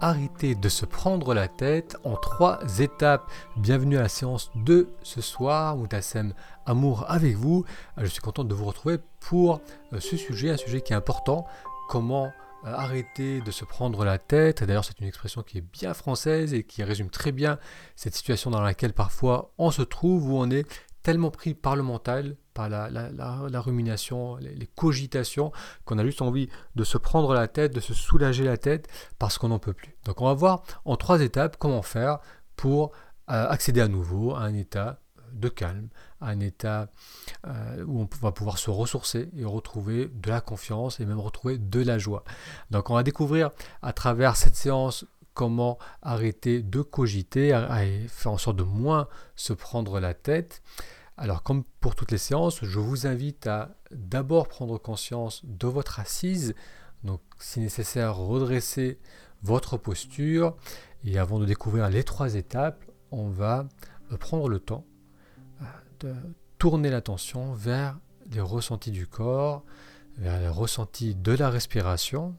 arrêter de se prendre la tête en trois étapes. Bienvenue à la séance de ce soir, Moutassem Amour avec vous. Je suis content de vous retrouver pour euh, ce sujet, un sujet qui est important, comment euh, arrêter de se prendre la tête. D'ailleurs, c'est une expression qui est bien française et qui résume très bien cette situation dans laquelle parfois on se trouve, où on est tellement pris par le mental, par la, rumination, les, cogitations, qu'on a juste envie de se prendre la tête, de se soulager la tête, parce qu'on n'en peut plus. Donc on va voir en trois étapes comment faire pour euh, accéder à nouveau à un état de calme, à un état euh, où on va pouvoir se ressourcer et retrouver de la confiance et même retrouver de la joie. Donc on va découvrir à travers cette séance comment arrêter de cogiter faire en sorte de moins se prendre la tête. Alors comme pour toutes les séances, je vous invite à d'abord prendre conscience de votre assise, donc si nécessaire redresser votre posture. Et avant de découvrir les trois étapes, on va prendre le temps euh, de tourner l'attention vers les ressentis du corps, vers les ressentis de la respiration,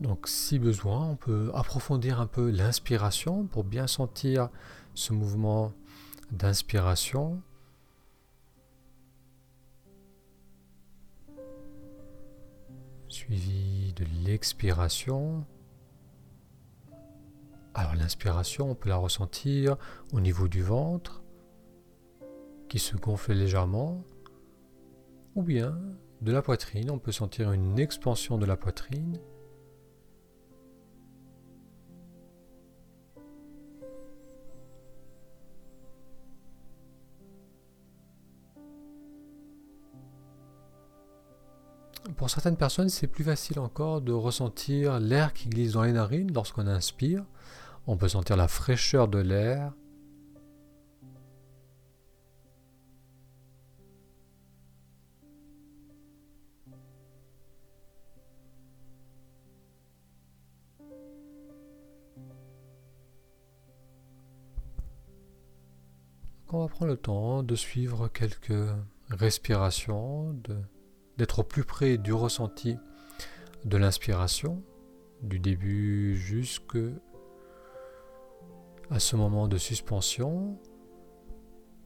donc si besoin, on peut approfondir un peu l'inspiration pour bien sentir ce mouvement d'inspiration. Suivi de l'expiration. Alors l'inspiration, on peut la ressentir au niveau du ventre qui se gonfle légèrement ou bien de la poitrine, on peut sentir une expansion de la poitrine Pour certaines personnes, c'est plus facile encore de ressentir l'air qui glisse dans les narines lorsqu'on inspire. On peut sentir la fraîcheur de l'air. on va prendre le temps de suivre quelques respirations, d'être au plus près du ressenti de l'inspiration, du début jusque à ce moment de suspension,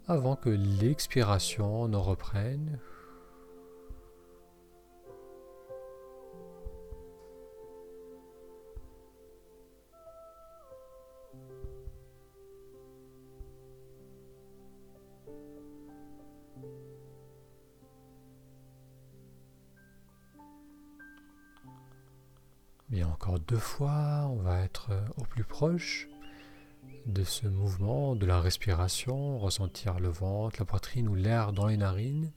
avant que l'expiration ne reprenne deux fois, on va être euh, au plus proche de ce mouvement, de la respiration, ressentir le ventre, la poitrine ou l'air dans les narines.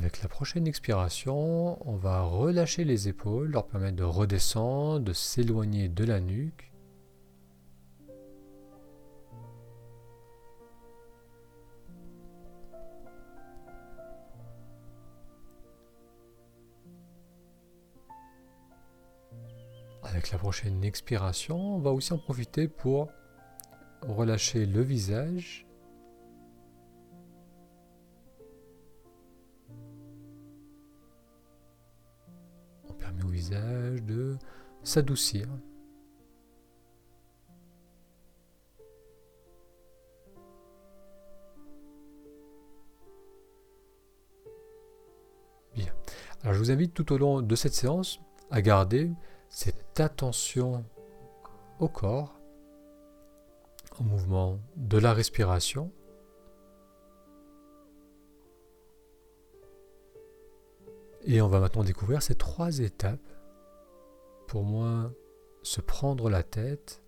Avec la prochaine expiration, on va relâcher les épaules, leur permettre de redescendre, de s'éloigner de la nuque. Avec la prochaine expiration, on va aussi en profiter pour relâcher le visage s'adoucir. Bien. Alors je vous invite tout au long de cette séance à garder cette attention au corps, au mouvement de la respiration Et on va maintenant découvrir ces trois étapes pour moi se prendre la tête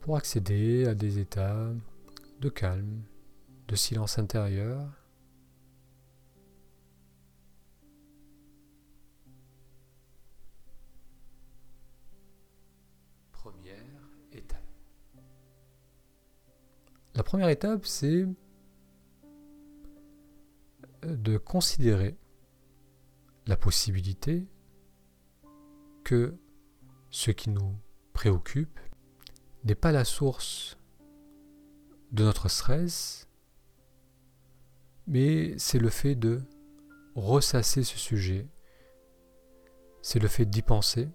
pour accéder à des états de calme, de silence intérieur. La première étape, c'est de considérer la possibilité que ce qui nous préoccupe n'est pas la source de notre stress, mais c'est le fait de ressasser ce sujet, c'est le fait d'y penser,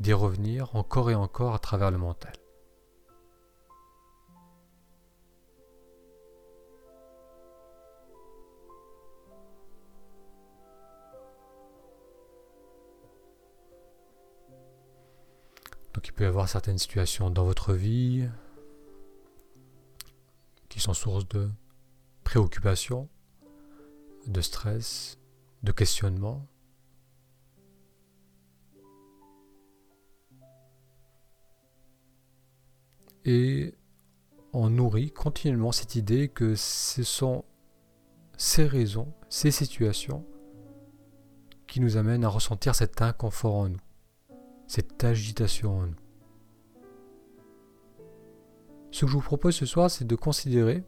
d'y revenir encore et encore à travers le mental. Il peut y avoir certaines situations dans votre vie qui sont source de préoccupation, de stress, de questionnement. Et on nourrit continuellement cette idée que ce sont ces raisons, ces situations qui nous amènent à ressentir cet inconfort en nous, cette agitation en nous. Ce que je vous propose ce soir, c'est de considérer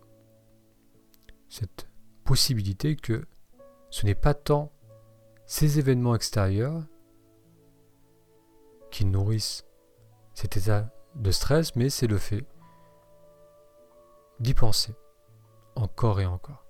cette possibilité que ce n'est pas tant ces événements extérieurs qui nourrissent cet état de stress, mais c'est le fait d'y penser encore et encore.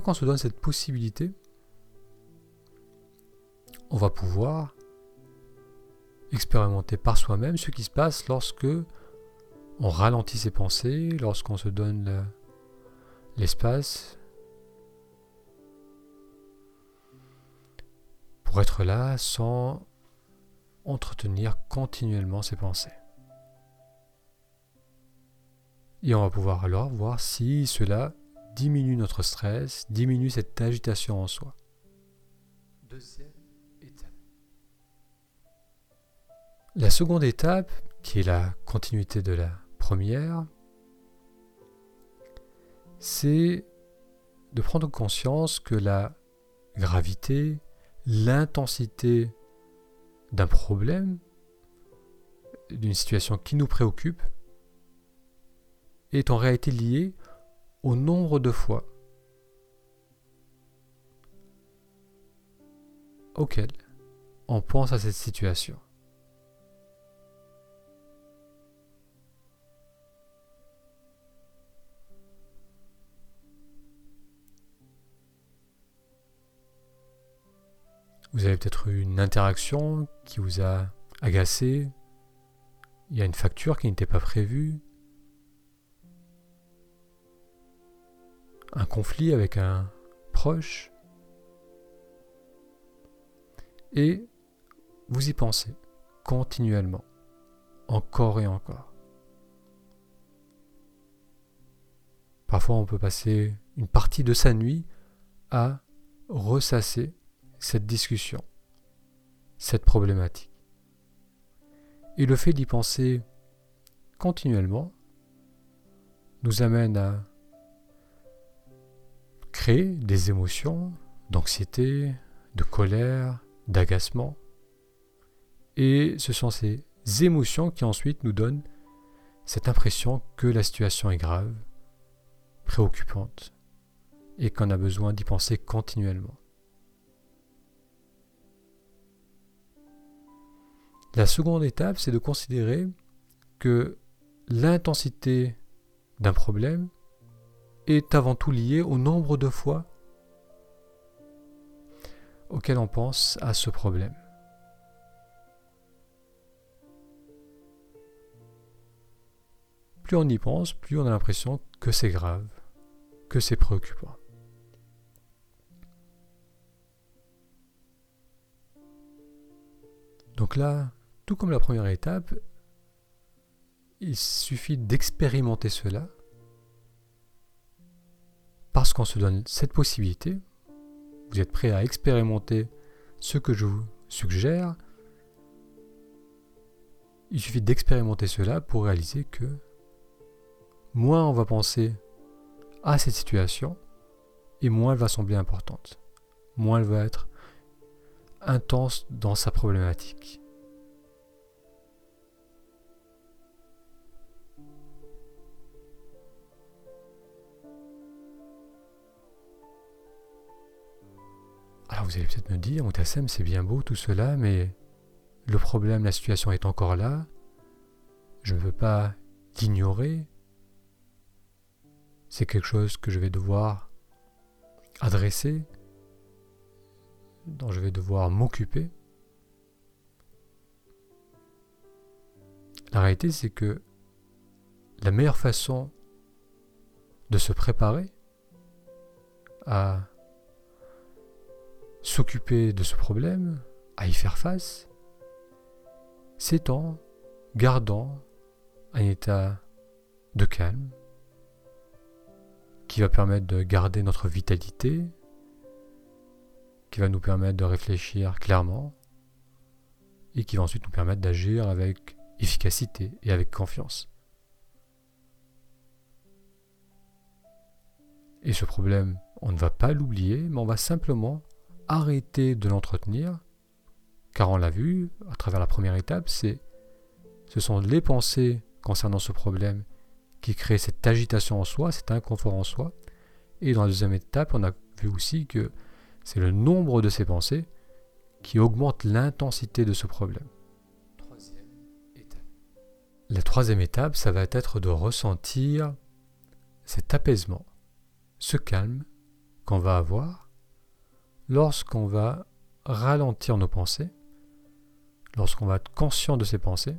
Qu'on se donne cette possibilité, on va pouvoir expérimenter par soi-même ce qui se passe lorsque on ralentit ses pensées, lorsqu'on se donne l'espace pour être là sans entretenir continuellement ses pensées. Et on va pouvoir alors voir si cela diminue notre stress, diminue cette agitation en soi. Deuxième étape. La seconde étape, qui est la continuité de la première, c'est de prendre conscience que la gravité, l'intensité d'un problème, d'une situation qui nous préoccupe, est en réalité liée au nombre de fois. Auquel on pense à cette situation. Vous avez peut-être eu une interaction qui vous a agacé, il y a une facture qui n'était pas prévue, un conflit avec un proche, et vous y pensez continuellement, encore et encore. Parfois on peut passer une partie de sa nuit à ressasser cette discussion, cette problématique. Et le fait d'y penser continuellement nous amène à créer des émotions d'anxiété, de colère, d'agacement. Et ce sont ces émotions qui ensuite nous donnent cette impression que la situation est grave, préoccupante, et qu'on a besoin d'y penser continuellement. La seconde étape, c'est de considérer que l'intensité d'un problème est avant tout lié au nombre de fois auquel on pense à ce problème. Plus on y pense, plus on a l'impression que c'est grave, que c'est préoccupant. Donc là, tout comme la première étape, il suffit d'expérimenter cela parce qu'on se donne cette possibilité, vous êtes prêt à expérimenter ce que je vous suggère, il suffit d'expérimenter cela pour réaliser que moins on va penser à cette situation, et moins elle va sembler importante, moins elle va être intense dans sa problématique. Vous allez peut-être me dire, Moutassem, c'est bien beau tout cela, mais le problème, la situation est encore là. Je ne veux pas l'ignorer. C'est quelque chose que je vais devoir adresser, dont je vais devoir m'occuper. La réalité, c'est que la meilleure façon de se préparer à s'occuper de ce problème, à y faire face, c'est en gardant un état de calme qui va permettre de garder notre vitalité, qui va nous permettre de réfléchir clairement et qui va ensuite nous permettre d'agir avec efficacité et avec confiance. Et ce problème, on ne va pas l'oublier, mais on va simplement arrêter de l'entretenir, car on l'a vu à travers la première étape, c'est ce sont les pensées concernant ce problème qui créent cette agitation en soi, cet inconfort en soi. Et dans la deuxième étape, on a vu aussi que c'est le nombre de ces pensées qui augmente l'intensité de ce problème. La troisième étape, ça va être de ressentir cet apaisement, ce calme qu'on va avoir lorsqu'on va ralentir nos pensées, lorsqu'on va être conscient de ses pensées,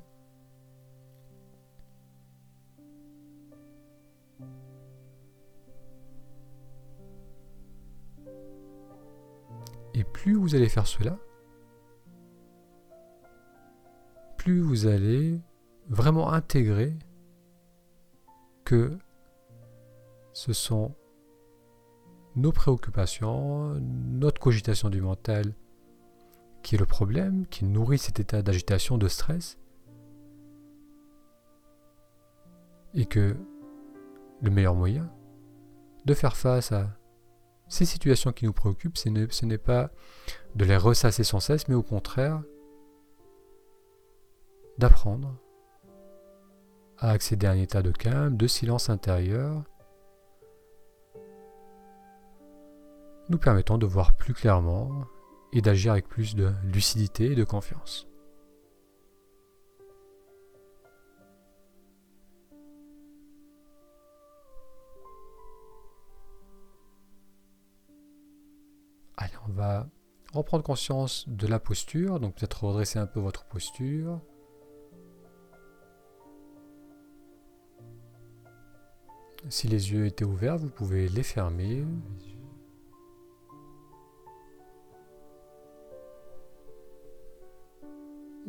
Et plus vous allez faire cela, plus vous allez vraiment intégrer que ce sont nos préoccupations, notre cogitation du mental, qui est le problème, qui nourrit cet état d'agitation, de stress, et que le meilleur moyen de faire face à ces situations qui nous préoccupent, ce n'est pas de les ressasser sans cesse, mais au contraire d'apprendre à accéder à un état de calme, de silence intérieur, nous permettant de voir plus clairement et d'agir avec plus de lucidité et de confiance. Allez, on va reprendre conscience de la posture, donc peut-être redresser un peu votre posture. Si les yeux étaient ouverts, vous pouvez les fermer.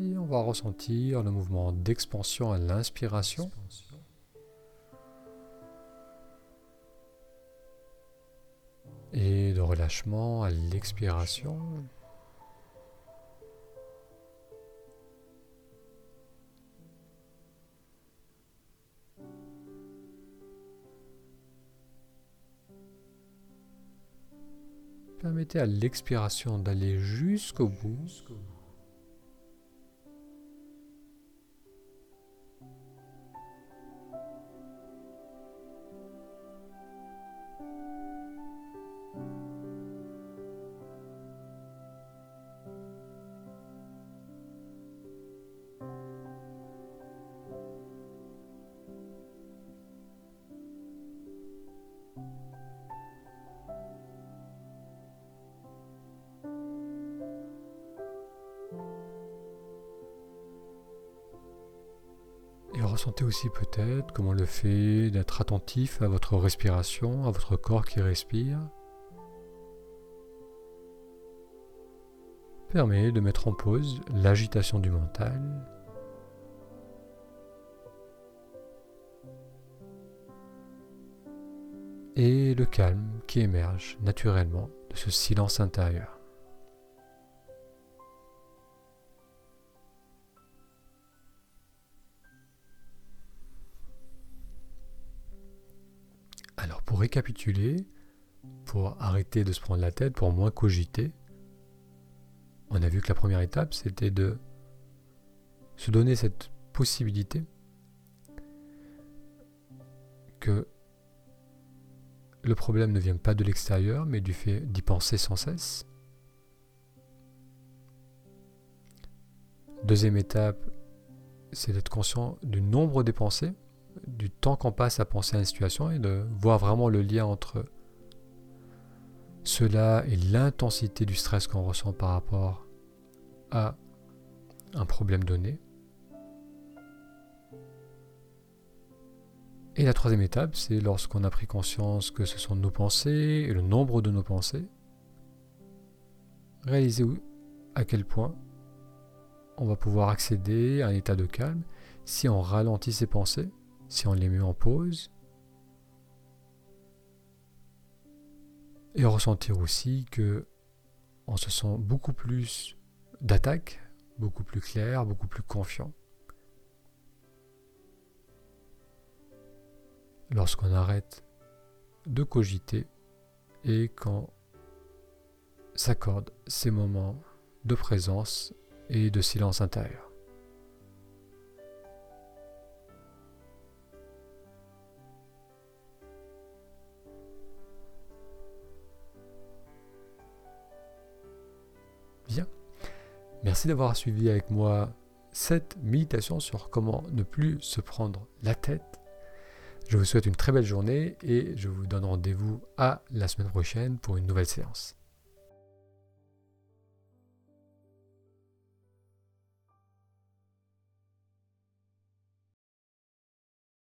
Et on va ressentir le mouvement d'expansion à l'inspiration. Et de relâchement à l'expiration. Permettez à l'expiration d'aller jusqu'au bout. Ressentez aussi peut-être comment le fait d'être attentif à votre respiration, à votre corps qui respire, permet de mettre en pause l'agitation du mental et le calme qui émerge naturellement de ce silence intérieur. Récapituler, pour arrêter de se prendre la tête, pour moins cogiter, on a vu que la première étape, c'était de se donner cette possibilité que le problème ne vient pas de l'extérieur, mais du fait d'y penser sans cesse. Deuxième étape, c'est d'être conscient du nombre des pensées, du temps qu'on passe à penser à une situation et de voir vraiment le lien entre cela et l'intensité du stress qu'on ressent par rapport à un problème donné. Et la troisième étape, c'est lorsqu'on a pris conscience que ce sont nos pensées et le nombre de nos pensées, réaliser à quel point on va pouvoir accéder à un état de calme si on ralentit ses pensées, si on les met en pause, et ressentir aussi que on se sent beaucoup plus d'attaque, beaucoup plus clair, beaucoup plus confiant. lorsqu'on arrête de cogiter et quand s'accorde ces moments de présence et de silence intérieur. Merci d'avoir suivi avec moi cette méditation sur comment ne plus se prendre la tête je vous souhaite une très belle journée et je vous donne rendez-vous à la semaine prochaine pour une nouvelle séance.